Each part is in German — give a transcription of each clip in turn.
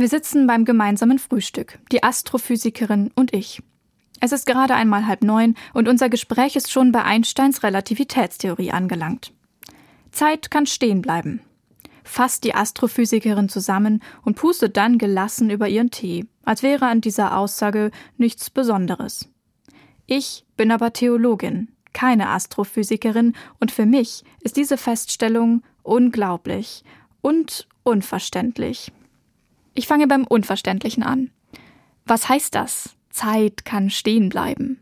Wir sitzen beim gemeinsamen Frühstück, die Astrophysikerin und ich. Es ist gerade einmal halb neun und unser Gespräch ist schon bei Einsteins Relativitätstheorie angelangt. Zeit kann stehen bleiben. Fasst die Astrophysikerin zusammen und pustet dann gelassen über ihren Tee, als wäre an dieser Aussage nichts Besonderes. Ich bin aber Theologin, keine Astrophysikerin, und für mich ist diese Feststellung unglaublich und unverständlich. Ich fange beim Unverständlichen an. Was heißt das? Zeit kann stehen bleiben.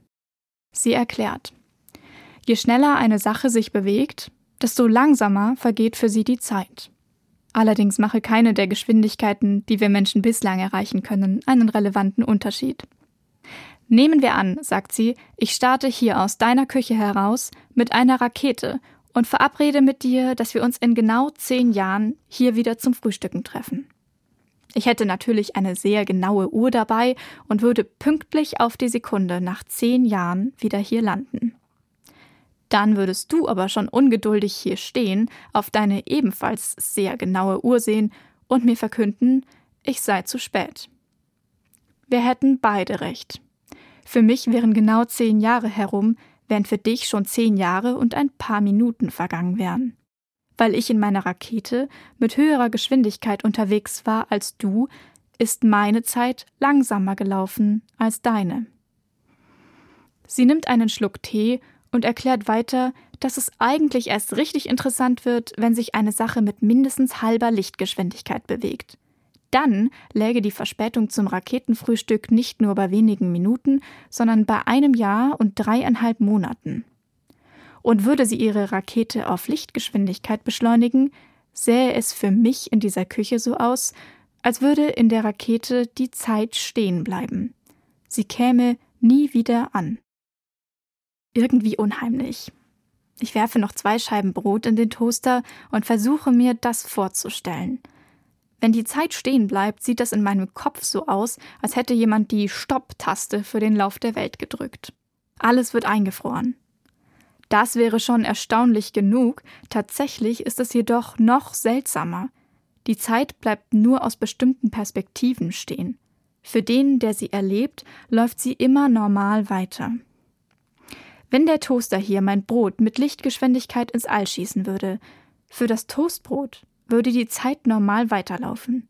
Sie erklärt. Je schneller eine Sache sich bewegt, desto langsamer vergeht für sie die Zeit. Allerdings mache keine der Geschwindigkeiten, die wir Menschen bislang erreichen können, einen relevanten Unterschied. Nehmen wir an, sagt sie, ich starte hier aus deiner Küche heraus mit einer Rakete und verabrede mit dir, dass wir uns in genau zehn Jahren hier wieder zum Frühstücken treffen. Ich hätte natürlich eine sehr genaue Uhr dabei und würde pünktlich auf die Sekunde nach zehn Jahren wieder hier landen. Dann würdest du aber schon ungeduldig hier stehen, auf deine ebenfalls sehr genaue Uhr sehen und mir verkünden, ich sei zu spät. Wir hätten beide recht. Für mich wären genau zehn Jahre herum, während für dich schon zehn Jahre und ein paar Minuten vergangen wären weil ich in meiner Rakete mit höherer Geschwindigkeit unterwegs war als du, ist meine Zeit langsamer gelaufen als deine. Sie nimmt einen Schluck Tee und erklärt weiter, dass es eigentlich erst richtig interessant wird, wenn sich eine Sache mit mindestens halber Lichtgeschwindigkeit bewegt. Dann läge die Verspätung zum Raketenfrühstück nicht nur bei wenigen Minuten, sondern bei einem Jahr und dreieinhalb Monaten und würde sie ihre Rakete auf Lichtgeschwindigkeit beschleunigen, sähe es für mich in dieser Küche so aus, als würde in der Rakete die Zeit stehen bleiben. Sie käme nie wieder an. Irgendwie unheimlich. Ich werfe noch zwei Scheiben Brot in den Toaster und versuche mir das vorzustellen. Wenn die Zeit stehen bleibt, sieht das in meinem Kopf so aus, als hätte jemand die Stopp-Taste für den Lauf der Welt gedrückt. Alles wird eingefroren. Das wäre schon erstaunlich genug, tatsächlich ist es jedoch noch seltsamer. Die Zeit bleibt nur aus bestimmten Perspektiven stehen. Für den, der sie erlebt, läuft sie immer normal weiter. Wenn der Toaster hier mein Brot mit Lichtgeschwindigkeit ins All schießen würde, für das Toastbrot würde die Zeit normal weiterlaufen.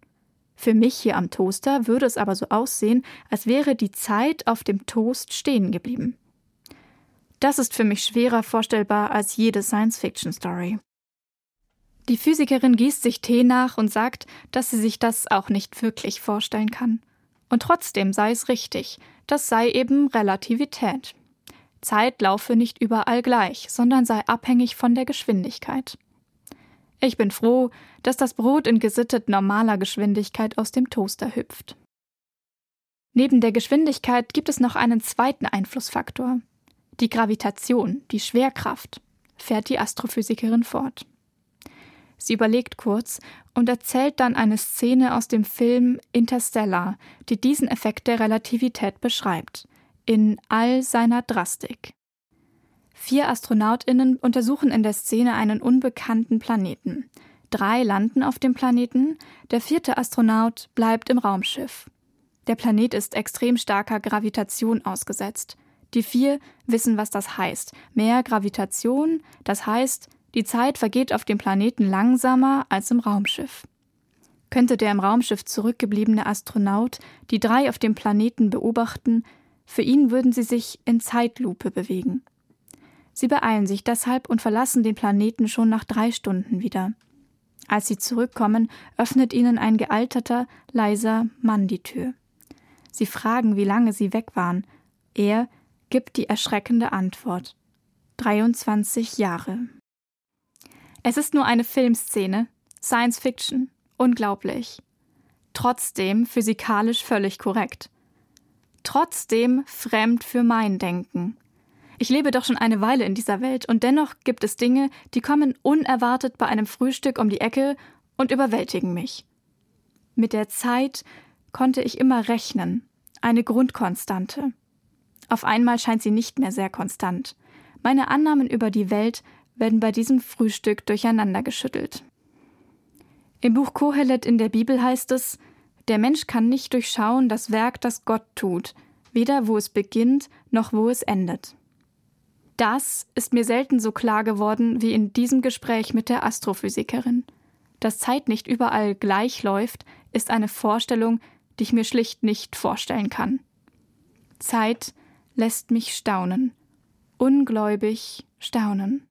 Für mich hier am Toaster würde es aber so aussehen, als wäre die Zeit auf dem Toast stehen geblieben. Das ist für mich schwerer vorstellbar als jede Science-Fiction-Story. Die Physikerin gießt sich Tee nach und sagt, dass sie sich das auch nicht wirklich vorstellen kann. Und trotzdem sei es richtig, das sei eben Relativität. Zeit laufe nicht überall gleich, sondern sei abhängig von der Geschwindigkeit. Ich bin froh, dass das Brot in gesittet normaler Geschwindigkeit aus dem Toaster hüpft. Neben der Geschwindigkeit gibt es noch einen zweiten Einflussfaktor, die Gravitation, die Schwerkraft, fährt die Astrophysikerin fort. Sie überlegt kurz und erzählt dann eine Szene aus dem Film Interstellar, die diesen Effekt der Relativität beschreibt, in all seiner Drastik. Vier Astronautinnen untersuchen in der Szene einen unbekannten Planeten. Drei landen auf dem Planeten, der vierte Astronaut bleibt im Raumschiff. Der Planet ist extrem starker Gravitation ausgesetzt. Die vier wissen, was das heißt. Mehr Gravitation, das heißt, die Zeit vergeht auf dem Planeten langsamer als im Raumschiff. Könnte der im Raumschiff zurückgebliebene Astronaut die drei auf dem Planeten beobachten, für ihn würden sie sich in Zeitlupe bewegen. Sie beeilen sich deshalb und verlassen den Planeten schon nach drei Stunden wieder. Als sie zurückkommen, öffnet ihnen ein gealterter, leiser Mann die Tür. Sie fragen, wie lange sie weg waren. Er gibt die erschreckende Antwort. 23 Jahre. Es ist nur eine Filmszene, Science Fiction, unglaublich. Trotzdem physikalisch völlig korrekt. Trotzdem fremd für mein Denken. Ich lebe doch schon eine Weile in dieser Welt und dennoch gibt es Dinge, die kommen unerwartet bei einem Frühstück um die Ecke und überwältigen mich. Mit der Zeit konnte ich immer rechnen, eine Grundkonstante. Auf einmal scheint sie nicht mehr sehr konstant. Meine Annahmen über die Welt werden bei diesem Frühstück durcheinandergeschüttelt. Im Buch Kohelet in der Bibel heißt es, Der Mensch kann nicht durchschauen das Werk, das Gott tut, weder wo es beginnt noch wo es endet. Das ist mir selten so klar geworden wie in diesem Gespräch mit der Astrophysikerin. Dass Zeit nicht überall gleich läuft, ist eine Vorstellung, die ich mir schlicht nicht vorstellen kann. Zeit lässt mich staunen, ungläubig staunen.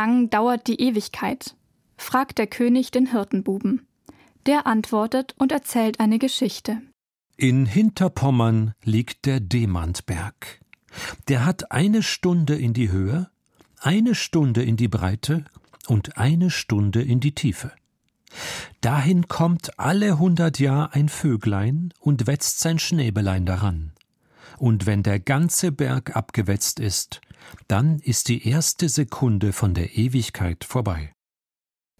Lang dauert die Ewigkeit? fragt der König den Hirtenbuben. Der antwortet und erzählt eine Geschichte. In Hinterpommern liegt der Demantberg. Der hat eine Stunde in die Höhe, eine Stunde in die Breite und eine Stunde in die Tiefe. Dahin kommt alle hundert Jahr ein Vöglein und wetzt sein Schnäbelein daran. Und wenn der ganze Berg abgewetzt ist, dann ist die erste Sekunde von der Ewigkeit vorbei.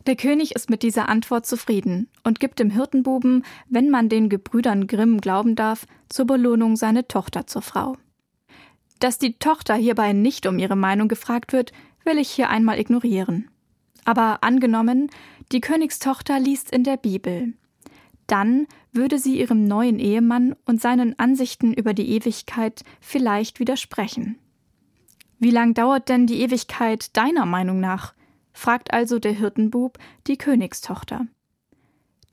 Der König ist mit dieser Antwort zufrieden und gibt dem Hirtenbuben, wenn man den Gebrüdern Grimm glauben darf, zur Belohnung seine Tochter zur Frau. Dass die Tochter hierbei nicht um ihre Meinung gefragt wird, will ich hier einmal ignorieren. Aber angenommen, die Königstochter liest in der Bibel. Dann würde sie ihrem neuen Ehemann und seinen Ansichten über die Ewigkeit vielleicht widersprechen. Wie lang dauert denn die Ewigkeit deiner Meinung nach? fragt also der Hirtenbub die Königstochter.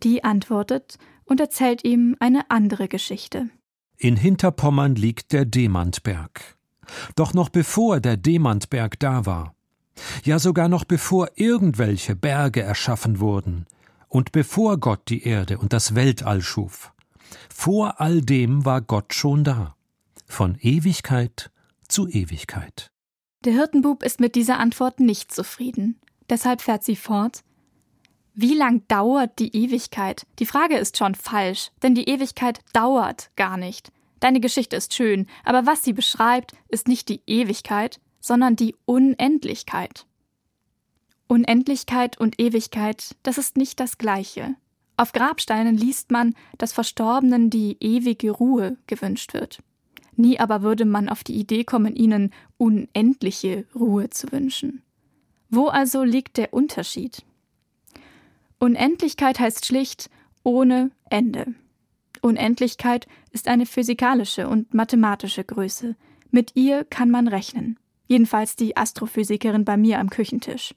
Die antwortet und erzählt ihm eine andere Geschichte. In Hinterpommern liegt der Demantberg. Doch noch bevor der Demantberg da war, ja sogar noch bevor irgendwelche Berge erschaffen wurden und bevor Gott die Erde und das Weltall schuf, vor all dem war Gott schon da, von Ewigkeit zu Ewigkeit. Der Hirtenbub ist mit dieser Antwort nicht zufrieden. Deshalb fährt sie fort. Wie lang dauert die Ewigkeit? Die Frage ist schon falsch, denn die Ewigkeit dauert gar nicht. Deine Geschichte ist schön, aber was sie beschreibt, ist nicht die Ewigkeit, sondern die Unendlichkeit. Unendlichkeit und Ewigkeit, das ist nicht das gleiche. Auf Grabsteinen liest man, dass Verstorbenen die ewige Ruhe gewünscht wird. Nie aber würde man auf die Idee kommen, ihnen unendliche Ruhe zu wünschen. Wo also liegt der Unterschied? Unendlichkeit heißt schlicht ohne Ende. Unendlichkeit ist eine physikalische und mathematische Größe. Mit ihr kann man rechnen. Jedenfalls die Astrophysikerin bei mir am Küchentisch.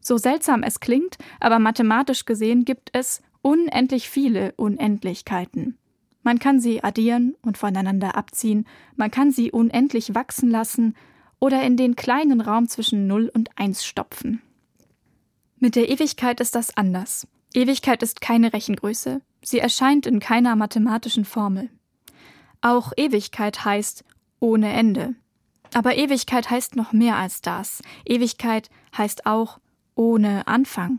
So seltsam es klingt, aber mathematisch gesehen gibt es unendlich viele Unendlichkeiten. Man kann sie addieren und voneinander abziehen, man kann sie unendlich wachsen lassen oder in den kleinen Raum zwischen 0 und 1 stopfen. Mit der Ewigkeit ist das anders. Ewigkeit ist keine Rechengröße, sie erscheint in keiner mathematischen Formel. Auch Ewigkeit heißt ohne Ende. Aber Ewigkeit heißt noch mehr als das. Ewigkeit heißt auch ohne Anfang.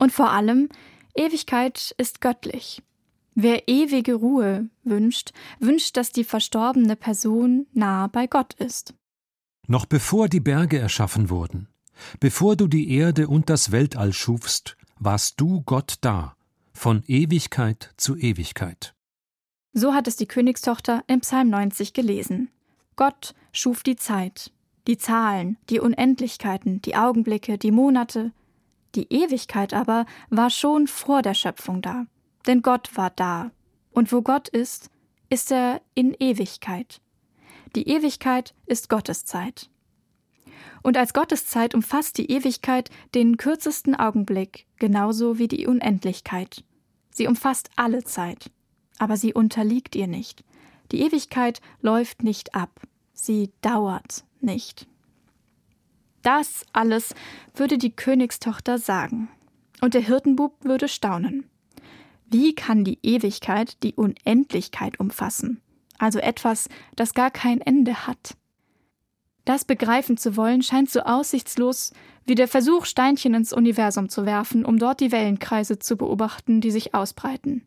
Und vor allem, Ewigkeit ist göttlich. Wer ewige Ruhe wünscht, wünscht, dass die verstorbene Person nah bei Gott ist. Noch bevor die Berge erschaffen wurden, bevor du die Erde und das Weltall schufst, warst du Gott da, von Ewigkeit zu Ewigkeit. So hat es die Königstochter im Psalm 90 gelesen. Gott schuf die Zeit, die Zahlen, die Unendlichkeiten, die Augenblicke, die Monate. Die Ewigkeit aber war schon vor der Schöpfung da denn Gott war da. Und wo Gott ist, ist er in Ewigkeit. Die Ewigkeit ist Gottes Zeit. Und als Gottes Zeit umfasst die Ewigkeit den kürzesten Augenblick, genauso wie die Unendlichkeit. Sie umfasst alle Zeit, aber sie unterliegt ihr nicht. Die Ewigkeit läuft nicht ab, sie dauert nicht. Das alles würde die Königstochter sagen, und der Hirtenbub würde staunen. Wie kann die Ewigkeit die Unendlichkeit umfassen? Also etwas, das gar kein Ende hat. Das begreifen zu wollen scheint so aussichtslos wie der Versuch, Steinchen ins Universum zu werfen, um dort die Wellenkreise zu beobachten, die sich ausbreiten.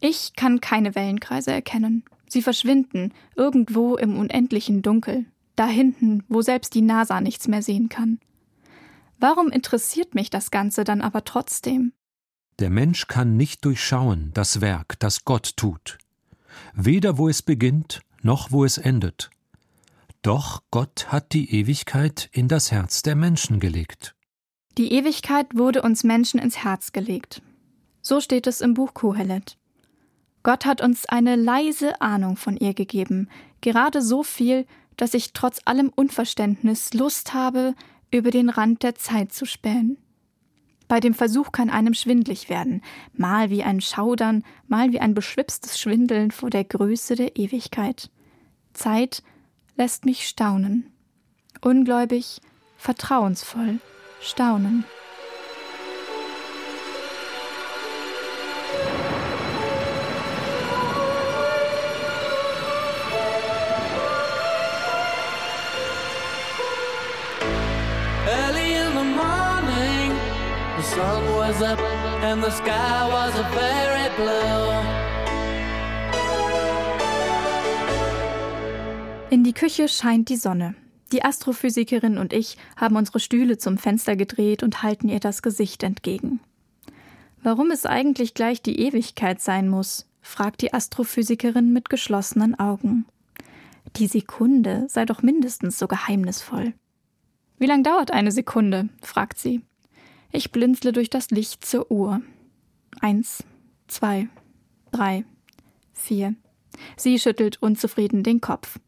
Ich kann keine Wellenkreise erkennen. Sie verschwinden irgendwo im unendlichen Dunkel. da hinten, wo selbst die NASA nichts mehr sehen kann. Warum interessiert mich das Ganze dann aber trotzdem? Der Mensch kann nicht durchschauen das Werk, das Gott tut, weder wo es beginnt, noch wo es endet. Doch Gott hat die Ewigkeit in das Herz der Menschen gelegt. Die Ewigkeit wurde uns Menschen ins Herz gelegt. So steht es im Buch Kohelet. Gott hat uns eine leise Ahnung von ihr gegeben, gerade so viel, dass ich trotz allem Unverständnis Lust habe, über den Rand der Zeit zu spähen. Bei dem Versuch kann einem schwindlig werden, mal wie ein Schaudern, mal wie ein beschwipstes Schwindeln vor der Größe der Ewigkeit. Zeit lässt mich staunen. Ungläubig, vertrauensvoll staunen. Sun was up and the sky was very blue. In die Küche scheint die Sonne. Die Astrophysikerin und ich haben unsere Stühle zum Fenster gedreht und halten ihr das Gesicht entgegen. Warum es eigentlich gleich die Ewigkeit sein muss, fragt die Astrophysikerin mit geschlossenen Augen. Die Sekunde sei doch mindestens so geheimnisvoll. Wie lang dauert eine Sekunde? fragt sie. Ich blinzle durch das Licht zur Uhr. Eins, zwei, drei, vier. Sie schüttelt unzufrieden den Kopf.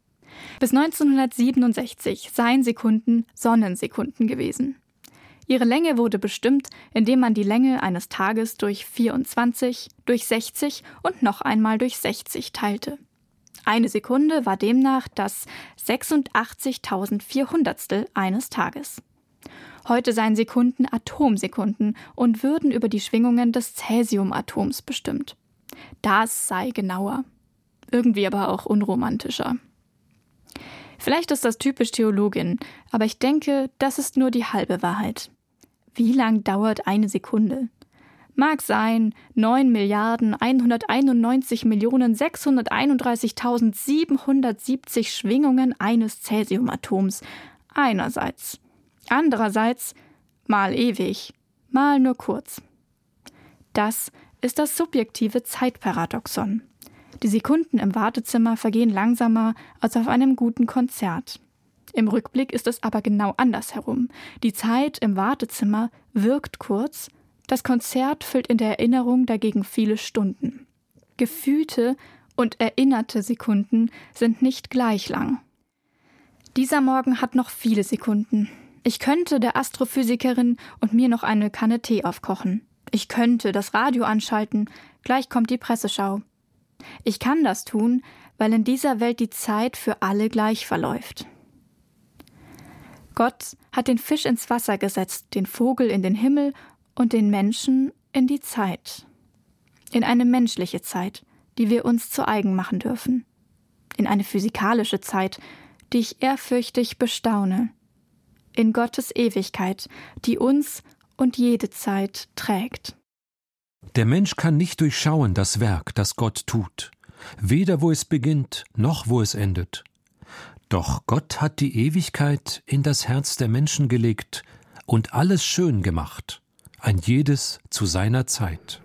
Bis 1967 seien Sekunden Sonnensekunden gewesen. Ihre Länge wurde bestimmt, indem man die Länge eines Tages durch 24, durch 60 und noch einmal durch 60 teilte. Eine Sekunde war demnach das 86.400 eines Tages. Heute seien Sekunden Atomsekunden und würden über die Schwingungen des Cäsiumatoms bestimmt. Das sei genauer. Irgendwie aber auch unromantischer. Vielleicht ist das typisch Theologin, aber ich denke, das ist nur die halbe Wahrheit. Wie lang dauert eine Sekunde? Mag sein 9 Milliarden 191 Millionen 631.770 Schwingungen eines Cäsiumatoms einerseits Andererseits mal ewig, mal nur kurz. Das ist das subjektive Zeitparadoxon. Die Sekunden im Wartezimmer vergehen langsamer als auf einem guten Konzert. Im Rückblick ist es aber genau andersherum. Die Zeit im Wartezimmer wirkt kurz, das Konzert füllt in der Erinnerung dagegen viele Stunden. Gefühlte und erinnerte Sekunden sind nicht gleich lang. Dieser Morgen hat noch viele Sekunden, ich könnte der Astrophysikerin und mir noch eine Kanne Tee aufkochen. Ich könnte das Radio anschalten, gleich kommt die Presseschau. Ich kann das tun, weil in dieser Welt die Zeit für alle gleich verläuft. Gott hat den Fisch ins Wasser gesetzt, den Vogel in den Himmel und den Menschen in die Zeit. In eine menschliche Zeit, die wir uns zu eigen machen dürfen. In eine physikalische Zeit, die ich ehrfürchtig bestaune in Gottes Ewigkeit, die uns und jede Zeit trägt. Der Mensch kann nicht durchschauen das Werk, das Gott tut, weder wo es beginnt, noch wo es endet. Doch Gott hat die Ewigkeit in das Herz der Menschen gelegt und alles schön gemacht, ein jedes zu seiner Zeit.